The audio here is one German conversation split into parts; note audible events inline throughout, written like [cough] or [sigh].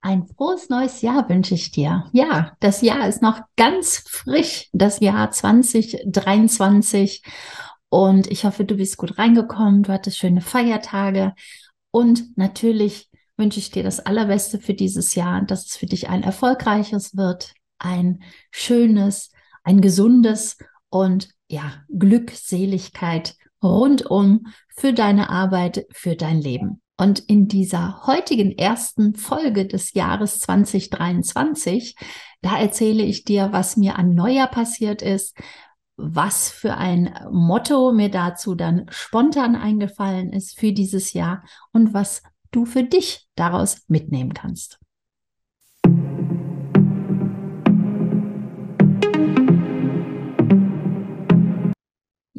Ein frohes neues Jahr wünsche ich dir. Ja, das Jahr ist noch ganz frisch, das Jahr 2023. Und ich hoffe, du bist gut reingekommen, du hattest schöne Feiertage. Und natürlich wünsche ich dir das Allerbeste für dieses Jahr, dass es für dich ein erfolgreiches wird, ein schönes, ein gesundes und ja, Glückseligkeit rundum für deine Arbeit, für dein Leben. Und in dieser heutigen ersten Folge des Jahres 2023, da erzähle ich dir, was mir an Neujahr passiert ist, was für ein Motto mir dazu dann spontan eingefallen ist für dieses Jahr und was du für dich daraus mitnehmen kannst.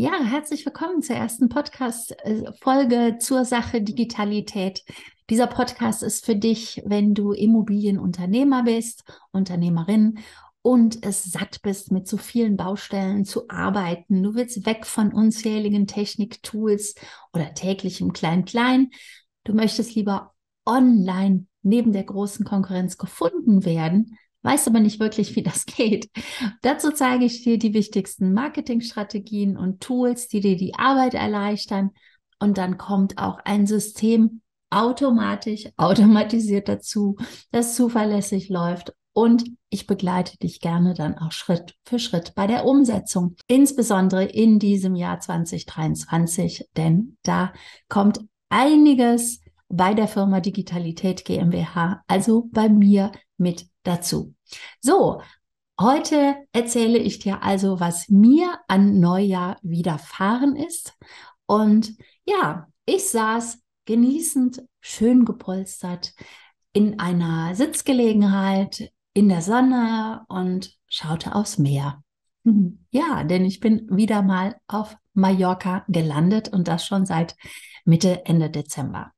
Ja, herzlich willkommen zur ersten Podcast-Folge zur Sache Digitalität. Dieser Podcast ist für dich, wenn du Immobilienunternehmer bist, Unternehmerin und es satt bist, mit so vielen Baustellen zu arbeiten. Du willst weg von unzähligen Techniktools oder täglichem Klein-Klein. Du möchtest lieber online neben der großen Konkurrenz gefunden werden weiß aber nicht wirklich, wie das geht. Dazu zeige ich dir die wichtigsten Marketingstrategien und Tools, die dir die Arbeit erleichtern. Und dann kommt auch ein System automatisch, automatisiert dazu, das zuverlässig läuft. Und ich begleite dich gerne dann auch Schritt für Schritt bei der Umsetzung, insbesondere in diesem Jahr 2023, denn da kommt einiges bei der Firma Digitalität GmbH, also bei mir mit dazu. So, heute erzähle ich dir also, was mir an Neujahr widerfahren ist. Und ja, ich saß genießend, schön gepolstert in einer Sitzgelegenheit in der Sonne und schaute aufs Meer. [laughs] Ja, denn ich bin wieder mal auf Mallorca gelandet und das schon seit Mitte, Ende Dezember.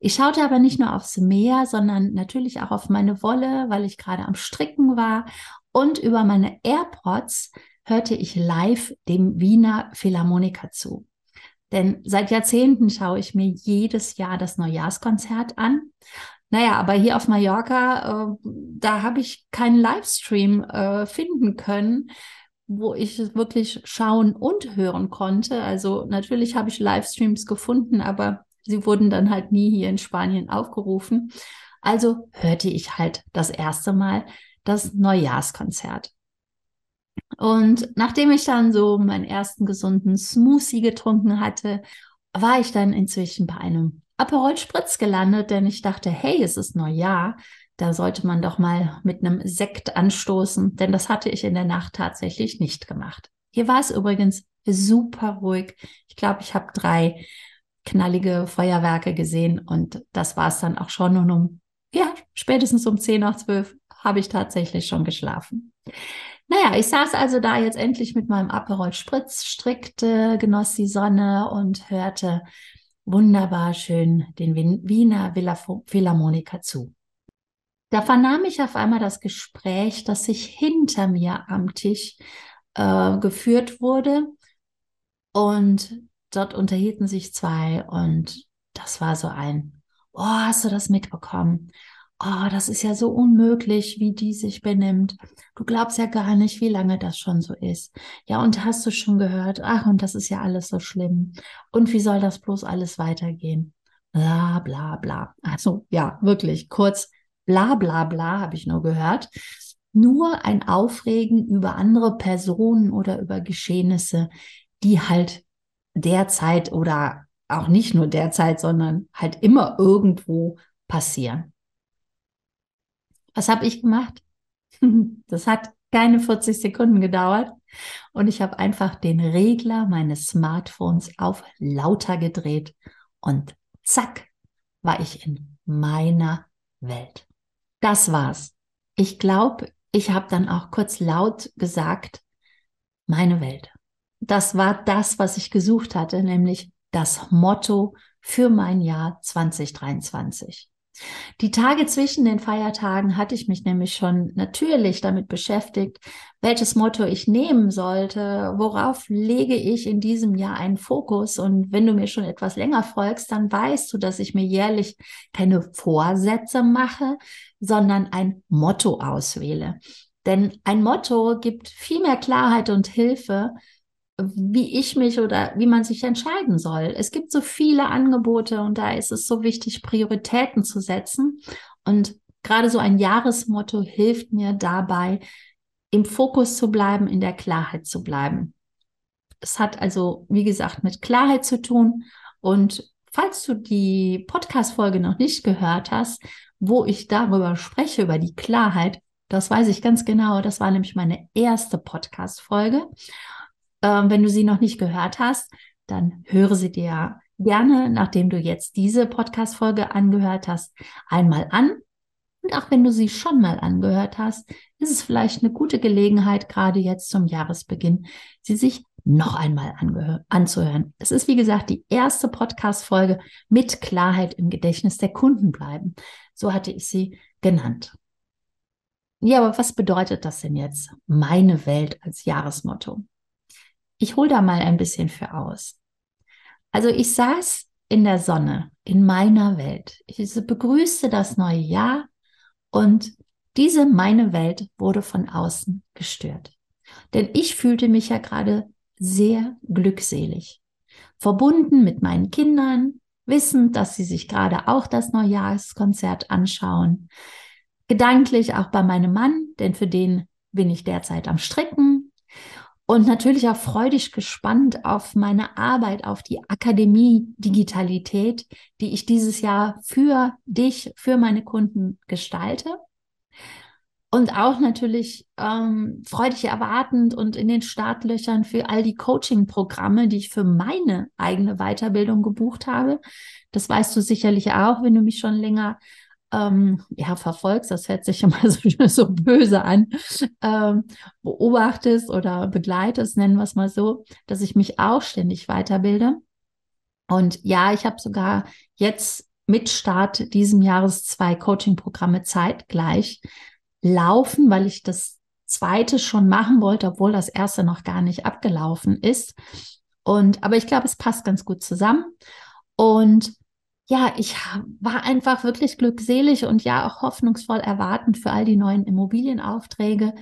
Ich schaute aber nicht nur aufs Meer, sondern natürlich auch auf meine Wolle, weil ich gerade am Stricken war. Und über meine AirPods hörte ich live dem Wiener Philharmoniker zu. Denn seit Jahrzehnten schaue ich mir jedes Jahr das Neujahrskonzert an. Naja, aber hier auf Mallorca, äh, da habe ich keinen Livestream äh, finden können, wo ich wirklich schauen und hören konnte. Also natürlich habe ich Livestreams gefunden, aber Sie wurden dann halt nie hier in Spanien aufgerufen. Also hörte ich halt das erste Mal das Neujahrskonzert. Und nachdem ich dann so meinen ersten gesunden Smoothie getrunken hatte, war ich dann inzwischen bei einem Aperol Spritz gelandet, denn ich dachte, hey, es ist Neujahr, da sollte man doch mal mit einem Sekt anstoßen, denn das hatte ich in der Nacht tatsächlich nicht gemacht. Hier war es übrigens super ruhig. Ich glaube, ich habe drei knallige Feuerwerke gesehen und das war es dann auch schon. Und um, ja, spätestens um 10 nach 12 habe ich tatsächlich schon geschlafen. Naja, ich saß also da jetzt endlich mit meinem Aperol Spritz, strickte, genoss die Sonne und hörte wunderbar schön den Wiener Philharmoniker zu. Da vernahm ich auf einmal das Gespräch, das sich hinter mir am Tisch äh, geführt wurde. Und dort unterhielten sich zwei und das war so ein, oh, hast du das mitbekommen? Oh, das ist ja so unmöglich, wie die sich benimmt. Du glaubst ja gar nicht, wie lange das schon so ist. Ja, und hast du schon gehört? Ach, und das ist ja alles so schlimm. Und wie soll das bloß alles weitergehen? Bla, bla, bla. Also, ja, wirklich kurz, bla, bla, bla, habe ich nur gehört. Nur ein Aufregen über andere Personen oder über Geschehnisse, die halt derzeit oder auch nicht nur derzeit, sondern halt immer irgendwo passieren. Was habe ich gemacht? [laughs] Das hat keine 40 Sekunden gedauert und ich habe einfach den Regler meines Smartphones auf lauter gedreht und zack, war ich in meiner Welt. Das war's. Ich glaube, ich habe dann auch kurz laut gesagt, meine Welt das war das, was ich gesucht hatte, nämlich das Motto für mein Jahr 2023. Die Tage zwischen den Feiertagen hatte ich mich nämlich schon natürlich damit beschäftigt, welches Motto ich nehmen sollte, worauf lege ich in diesem Jahr einen Fokus. Und wenn du mir schon etwas länger folgst, dann weißt du, dass ich mir jährlich keine Vorsätze mache, sondern ein Motto auswähle. Denn ein Motto gibt viel mehr Klarheit und Hilfe, wie ich mich oder wie man sich entscheiden soll. Es gibt so viele Angebote und da ist es so wichtig, Prioritäten zu setzen. Und gerade so ein Jahresmotto hilft mir dabei, im Fokus zu bleiben, in der Klarheit zu bleiben. Es hat also, wie gesagt, mit Klarheit zu tun. Und falls du die Podcast-Folge noch nicht gehört hast, wo ich darüber spreche, über die Klarheit, das weiß ich ganz genau. Das war nämlich meine erste Podcast-Folge. Ähm, wenn du sie noch nicht gehört hast, dann höre sie dir gerne, nachdem du jetzt diese Podcast-Folge angehört hast, einmal an. Und auch wenn du sie schon mal angehört hast, ist es vielleicht eine gute Gelegenheit, gerade jetzt zum Jahresbeginn, sie sich noch einmal anzuhören. Es ist, wie gesagt, die erste Podcast-Folge mit Klarheit im Gedächtnis der Kunden bleiben. So hatte ich sie genannt. Ja, aber was bedeutet das denn jetzt? Meine Welt als Jahresmotto. Ich hole da mal ein bisschen für aus. Also ich saß in der Sonne in meiner Welt. Ich begrüßte das neue Jahr und diese meine Welt wurde von außen gestört. Denn ich fühlte mich ja gerade sehr glückselig, verbunden mit meinen Kindern, wissend, dass sie sich gerade auch das Neujahrskonzert anschauen, gedanklich auch bei meinem Mann, denn für den bin ich derzeit am Stricken und natürlich auch freudig gespannt auf meine Arbeit, auf die Akademie Digitalität, die ich dieses Jahr für dich, für meine Kunden gestalte. Und auch natürlich ähm, freudig erwartend und in den Startlöchern für all die Coaching-Programme, die ich für meine eigene Weiterbildung gebucht habe. Das weißt du sicherlich auch, wenn du mich schon länger ähm, ja, verfolgst, das hört sich [laughs] immer so, so böse an, ähm, beobachtest oder begleitest, nennen wir es mal so, dass ich mich auch ständig weiterbilde. Und ja, ich habe sogar jetzt mit Start diesem Jahres zwei Coaching-Programme zeitgleich laufen, weil ich das zweite schon machen wollte, obwohl das erste noch gar nicht abgelaufen ist. Und aber ich glaube, es passt ganz gut zusammen. Und ja, ich war einfach wirklich glückselig und ja auch hoffnungsvoll erwartend für all die neuen Immobilienaufträge,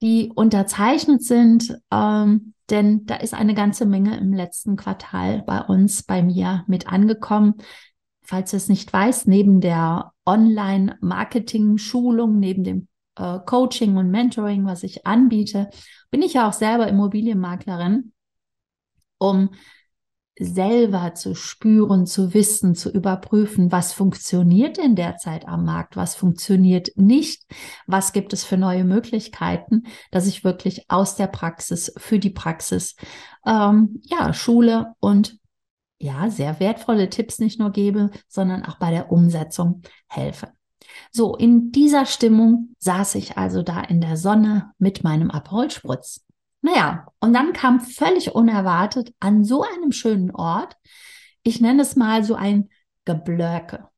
die unterzeichnet sind. Ähm, denn da ist eine ganze Menge im letzten Quartal bei uns, bei mir mit angekommen. Falls du es nicht weißt, neben der Online-Marketing-Schulung, neben dem äh, Coaching und Mentoring, was ich anbiete, bin ich ja auch selber Immobilienmaklerin, um selber zu spüren, zu wissen, zu überprüfen, was funktioniert denn derzeit am Markt, was funktioniert nicht, was gibt es für neue Möglichkeiten, dass ich wirklich aus der Praxis für die Praxis ähm, ja Schule und ja sehr wertvolle Tipps nicht nur gebe, sondern auch bei der Umsetzung helfe. So, in dieser Stimmung saß ich also da in der Sonne mit meinem Aperol-Spritz. Naja, und dann kam völlig unerwartet an so einem schönen Ort, ich nenne es mal so ein Geblöke.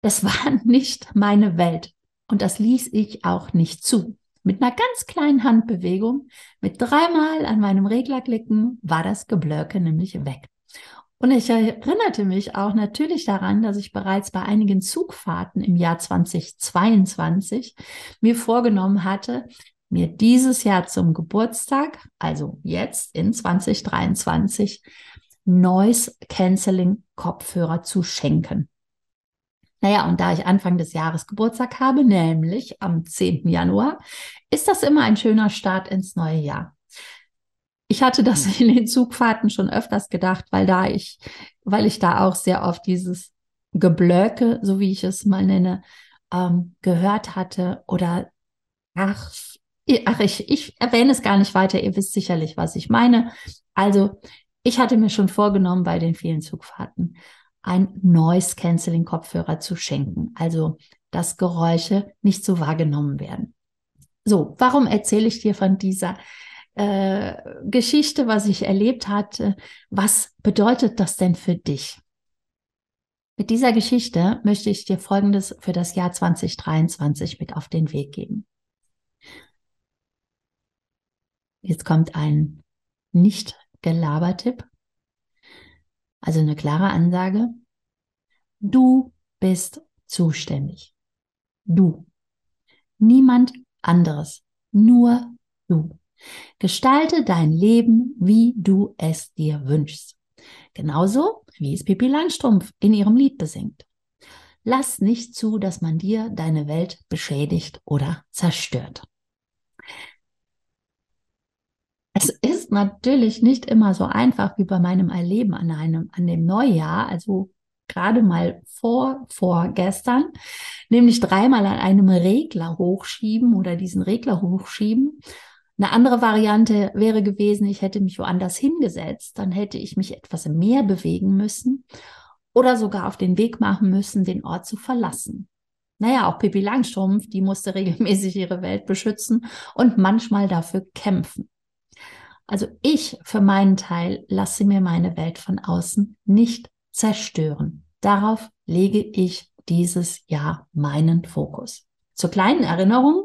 Das [laughs] war nicht meine Welt und das ließ ich auch nicht zu. Mit einer ganz kleinen Handbewegung, mit dreimal an meinem Regler klicken, war das Geblöke nämlich weg. Und ich erinnerte mich auch natürlich daran, dass ich bereits bei einigen Zugfahrten im Jahr 2022 mir vorgenommen hatte, mir dieses Jahr zum Geburtstag, also jetzt in 2023, Noise Canceling Kopfhörer zu schenken. Naja, und da ich Anfang des Jahres Geburtstag habe, nämlich am 10. Januar, ist das immer ein schöner Start ins neue Jahr. Ich hatte das hm. in den Zugfahrten schon öfters gedacht, weil da ich, weil ich da auch sehr oft dieses Geblöke, so wie ich es mal nenne, ähm, gehört hatte oder ach, Ach, ich, ich erwähne es gar nicht weiter. Ihr wisst sicherlich, was ich meine. Also, ich hatte mir schon vorgenommen, bei den vielen Zugfahrten ein Noise Canceling Kopfhörer zu schenken. Also, dass Geräusche nicht so wahrgenommen werden. So, warum erzähle ich dir von dieser äh, Geschichte, was ich erlebt hatte? Was bedeutet das denn für dich? Mit dieser Geschichte möchte ich dir Folgendes für das Jahr 2023 mit auf den Weg geben. Jetzt kommt ein nicht Gelabertipp, also eine klare Ansage. Du bist zuständig. Du. Niemand anderes. Nur du. Gestalte dein Leben, wie du es dir wünschst. Genauso wie es Pippi Langstrumpf in ihrem Lied besingt. Lass nicht zu, dass man dir deine Welt beschädigt oder zerstört. Es ist natürlich nicht immer so einfach wie bei meinem Erleben an einem, an dem Neujahr, also gerade mal vor, vorgestern, nämlich dreimal an einem Regler hochschieben oder diesen Regler hochschieben. Eine andere Variante wäre gewesen, ich hätte mich woanders hingesetzt, dann hätte ich mich etwas mehr bewegen müssen oder sogar auf den Weg machen müssen, den Ort zu verlassen. Naja, auch Pippi Langstrumpf, die musste regelmäßig ihre Welt beschützen und manchmal dafür kämpfen. Also ich für meinen Teil lasse mir meine Welt von außen nicht zerstören. Darauf lege ich dieses Jahr meinen Fokus. Zur kleinen Erinnerung,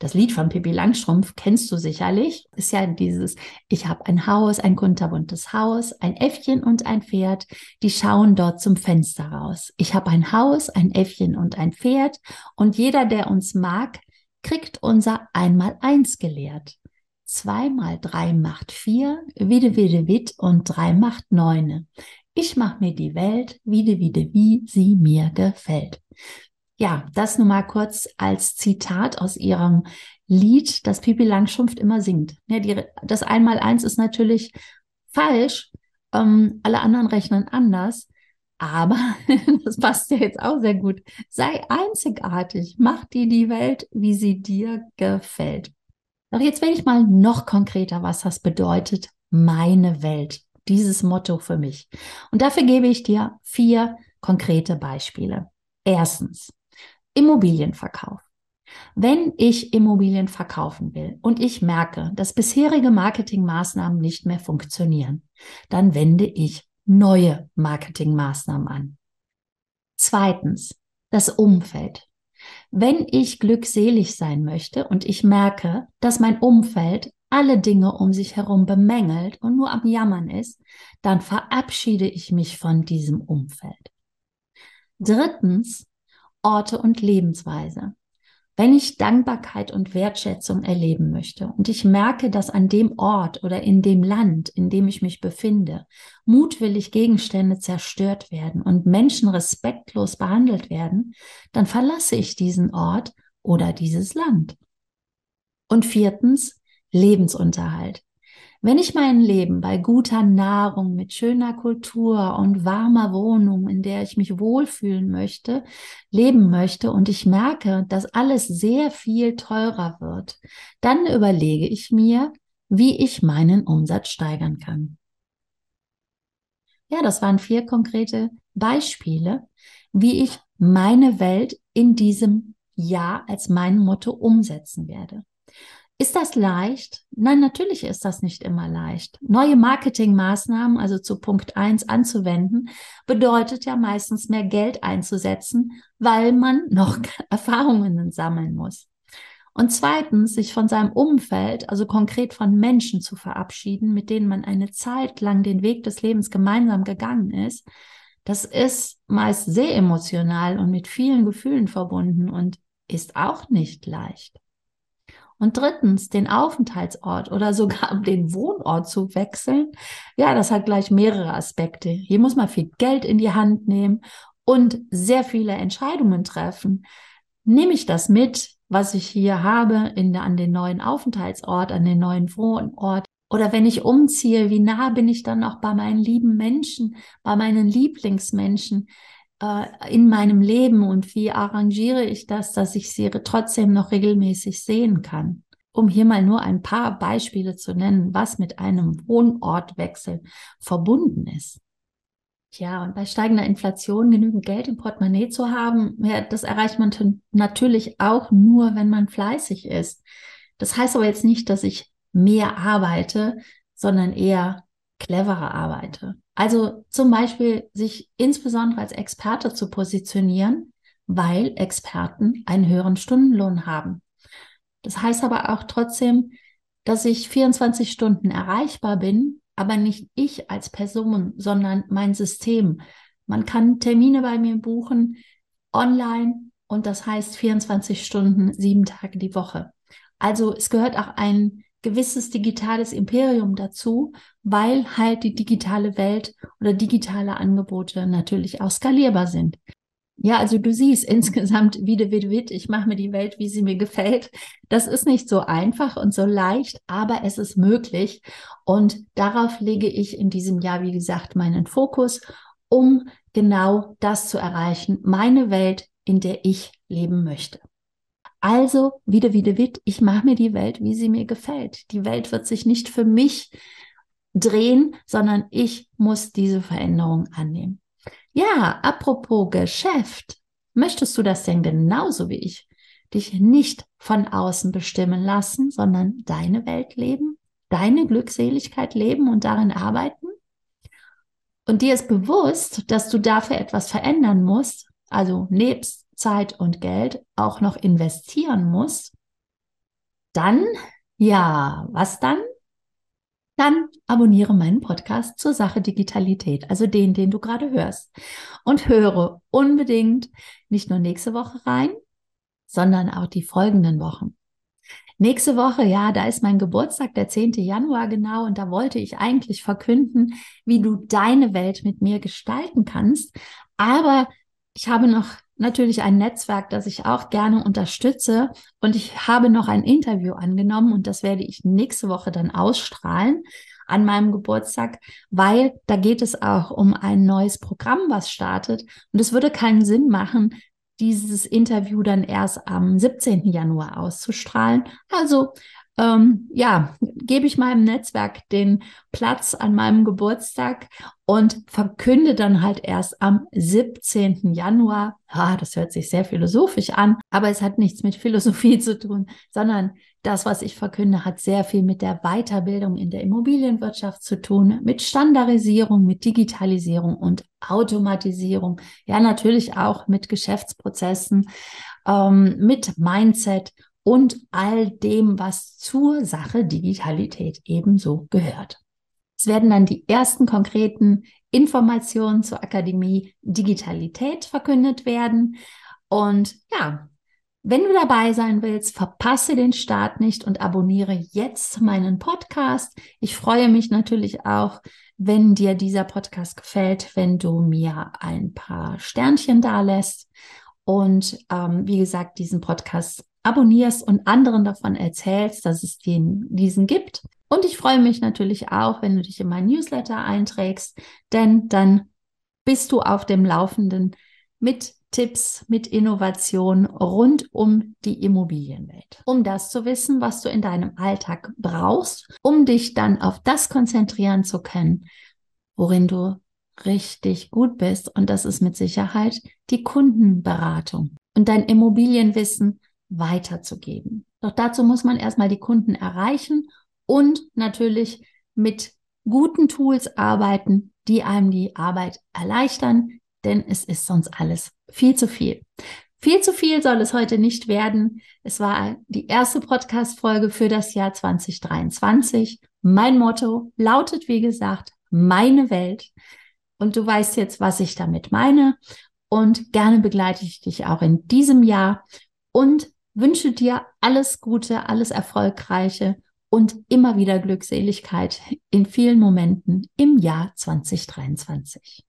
das Lied von Pippi Langstrumpf kennst du sicherlich. Ist ja dieses, ich habe ein Haus, ein kunterbuntes Haus, ein Äffchen und ein Pferd, die schauen dort zum Fenster raus. Ich habe ein Haus, ein Äffchen und ein Pferd und jeder, der uns mag, kriegt unser Einmal-Eins gelehrt. Zwei mal drei macht vier, wide, wide, wid und drei macht neune. Ich mach mir die Welt, wide, wide, wie sie mir gefällt. Ja, das nur mal kurz als Zitat aus ihrem Lied, das Pipi Langstrumpf immer singt. Ja, die, das Einmal-Eins ist natürlich falsch. Ähm, alle anderen rechnen anders. Aber [laughs] das passt ja jetzt auch sehr gut. Sei einzigartig. Mach dir die Welt, wie sie dir gefällt. Doch jetzt werde ich mal noch konkreter, was das bedeutet, meine Welt. Dieses Motto für mich. Und dafür gebe ich dir vier konkrete Beispiele. Erstens, Immobilienverkauf. Wenn ich Immobilien verkaufen will und ich merke, dass bisherige Marketingmaßnahmen nicht mehr funktionieren, dann wende ich neue Marketingmaßnahmen an. Zweitens, das Umfeld. Wenn ich glückselig sein möchte und ich merke, dass mein Umfeld alle Dinge um sich herum bemängelt und nur am Jammern ist, dann verabschiede ich mich von diesem Umfeld. Drittens, Orte und Lebensweise. Wenn ich Dankbarkeit und Wertschätzung erleben möchte und ich merke, dass an dem Ort oder in dem Land, in dem ich mich befinde, mutwillig Gegenstände zerstört werden und Menschen respektlos behandelt werden, dann verlasse ich diesen Ort oder dieses Land. Und viertens, Lebensunterhalt. Wenn ich mein Leben bei guter Nahrung, mit schöner Kultur und warmer Wohnung, in der ich mich wohlfühlen möchte, leben möchte und ich merke, dass alles sehr viel teurer wird, dann überlege ich mir, wie ich meinen Umsatz steigern kann. Ja, das waren vier konkrete Beispiele, wie ich meine Welt in diesem Jahr als mein Motto umsetzen werde. Ist das leicht? Nein, natürlich ist das nicht immer leicht. Neue Marketingmaßnahmen, also zu Punkt eins anzuwenden, bedeutet ja meistens mehr Geld einzusetzen, weil man [laughs] noch Erfahrungen sammeln muss. Und zweitens, sich von seinem Umfeld, also konkret von Menschen zu verabschieden, mit denen man eine Zeit lang den Weg des Lebens gemeinsam gegangen ist, das ist meist sehr emotional und mit vielen Gefühlen verbunden und ist auch nicht leicht. Und drittens, den Aufenthaltsort oder sogar [laughs] den Wohnort zu wechseln. Ja, das hat gleich mehrere Aspekte. Hier muss man viel Geld in die Hand nehmen und sehr viele Entscheidungen treffen. Nehme ich das mit, was ich hier habe, in, an den neuen Aufenthaltsort, an den neuen Wohnort? Oder wenn ich umziehe, wie nah bin ich dann auch bei meinen lieben Menschen, bei meinen Lieblingsmenschen? Äh, in meinem Leben und wie arrangiere ich das, dass ich sie trotzdem noch regelmäßig sehen kann. Um hier mal nur ein paar Beispiele zu nennen, was mit einem Wohnortwechsel verbunden ist. Ja, und bei steigender Inflation genügend Geld im Portemonnaie zu haben, ja, das erreicht man natürlich auch nur, wenn man fleißig ist. Das heißt aber jetzt nicht, dass ich mehr arbeite, sondern eher cleverer arbeite. Also zum Beispiel sich insbesondere als Experte zu positionieren, weil Experten einen höheren Stundenlohn haben. Das heißt aber auch trotzdem, dass ich 24 Stunden erreichbar bin, aber nicht ich als Person, sondern mein System. Man kann Termine bei mir buchen online und das heißt 24 Stunden, sieben Tage die Woche. Also es gehört auch ein gewisses digitales Imperium dazu, weil halt die digitale Welt oder digitale Angebote natürlich auch skalierbar sind. Ja, also du siehst insgesamt, wie de wit wit, ich mache mir die Welt, wie sie mir gefällt. Das ist nicht so einfach und so leicht, aber es ist möglich. Und darauf lege ich in diesem Jahr, wie gesagt, meinen Fokus, um genau das zu erreichen, meine Welt, in der ich leben möchte. Also, wieder, wieder, wit, ich mache mir die Welt, wie sie mir gefällt. Die Welt wird sich nicht für mich drehen, sondern ich muss diese Veränderung annehmen. Ja, apropos Geschäft, möchtest du das denn genauso wie ich? Dich nicht von außen bestimmen lassen, sondern deine Welt leben, deine Glückseligkeit leben und darin arbeiten? Und dir ist bewusst, dass du dafür etwas verändern musst, also nebst Zeit und Geld auch noch investieren muss, dann, ja, was dann? Dann abonniere meinen Podcast zur Sache Digitalität, also den, den du gerade hörst. Und höre unbedingt nicht nur nächste Woche rein, sondern auch die folgenden Wochen. Nächste Woche, ja, da ist mein Geburtstag, der 10. Januar genau, und da wollte ich eigentlich verkünden, wie du deine Welt mit mir gestalten kannst. Aber ich habe noch natürlich ein Netzwerk, das ich auch gerne unterstütze. Und ich habe noch ein Interview angenommen und das werde ich nächste Woche dann ausstrahlen an meinem Geburtstag, weil da geht es auch um ein neues Programm, was startet. Und es würde keinen Sinn machen, dieses Interview dann erst am 17. Januar auszustrahlen. Also ähm, ja, gebe ich meinem Netzwerk den Platz an meinem Geburtstag und verkünde dann halt erst am 17. Januar. Ah, das hört sich sehr philosophisch an, aber es hat nichts mit [laughs] Philosophie zu tun, sondern das, was ich verkünde, hat sehr viel mit der Weiterbildung in der Immobilienwirtschaft zu tun, mit Standardisierung, mit Digitalisierung und Automatisierung. Ja, natürlich auch mit Geschäftsprozessen, ähm, mit Mindset und all dem, was zur Sache Digitalität ebenso gehört. Es werden dann die ersten konkreten Informationen zur Akademie Digitalität verkündet werden. Und ja, wenn du dabei sein willst, verpasse den Start nicht und abonniere jetzt meinen Podcast. Ich freue mich natürlich auch, wenn dir dieser Podcast gefällt, wenn du mir ein paar Sternchen da lässt. Und ähm, wie gesagt, diesen Podcast abonnierst und anderen davon erzählst, dass es den, diesen gibt. Und ich freue mich natürlich auch, wenn du dich in mein Newsletter einträgst, denn dann bist du auf dem Laufenden mit Tipps, mit Innovation rund um die Immobilienwelt. Um das zu wissen, was du in deinem Alltag brauchst, um dich dann auf das konzentrieren zu können, worin du richtig gut bist. Und das ist mit Sicherheit die Kundenberatung. Und dein Immobilienwissen weiterzugeben. Doch dazu muss man erstmal die Kunden erreichen und natürlich mit guten Tools arbeiten, die einem die Arbeit erleichtern, denn es ist sonst alles viel zu viel. Viel zu viel soll es heute nicht werden. Es war die erste Podcast-Folge für das Jahr 2023. Mein Motto lautet, wie gesagt, meine Welt. Und du weißt jetzt, was ich damit meine. Und gerne begleite ich dich auch in diesem Jahr. Und wünsche dir alles Gute, alles Erfolgreiche und immer wieder Glückseligkeit in vielen Momenten im Jahr 2023.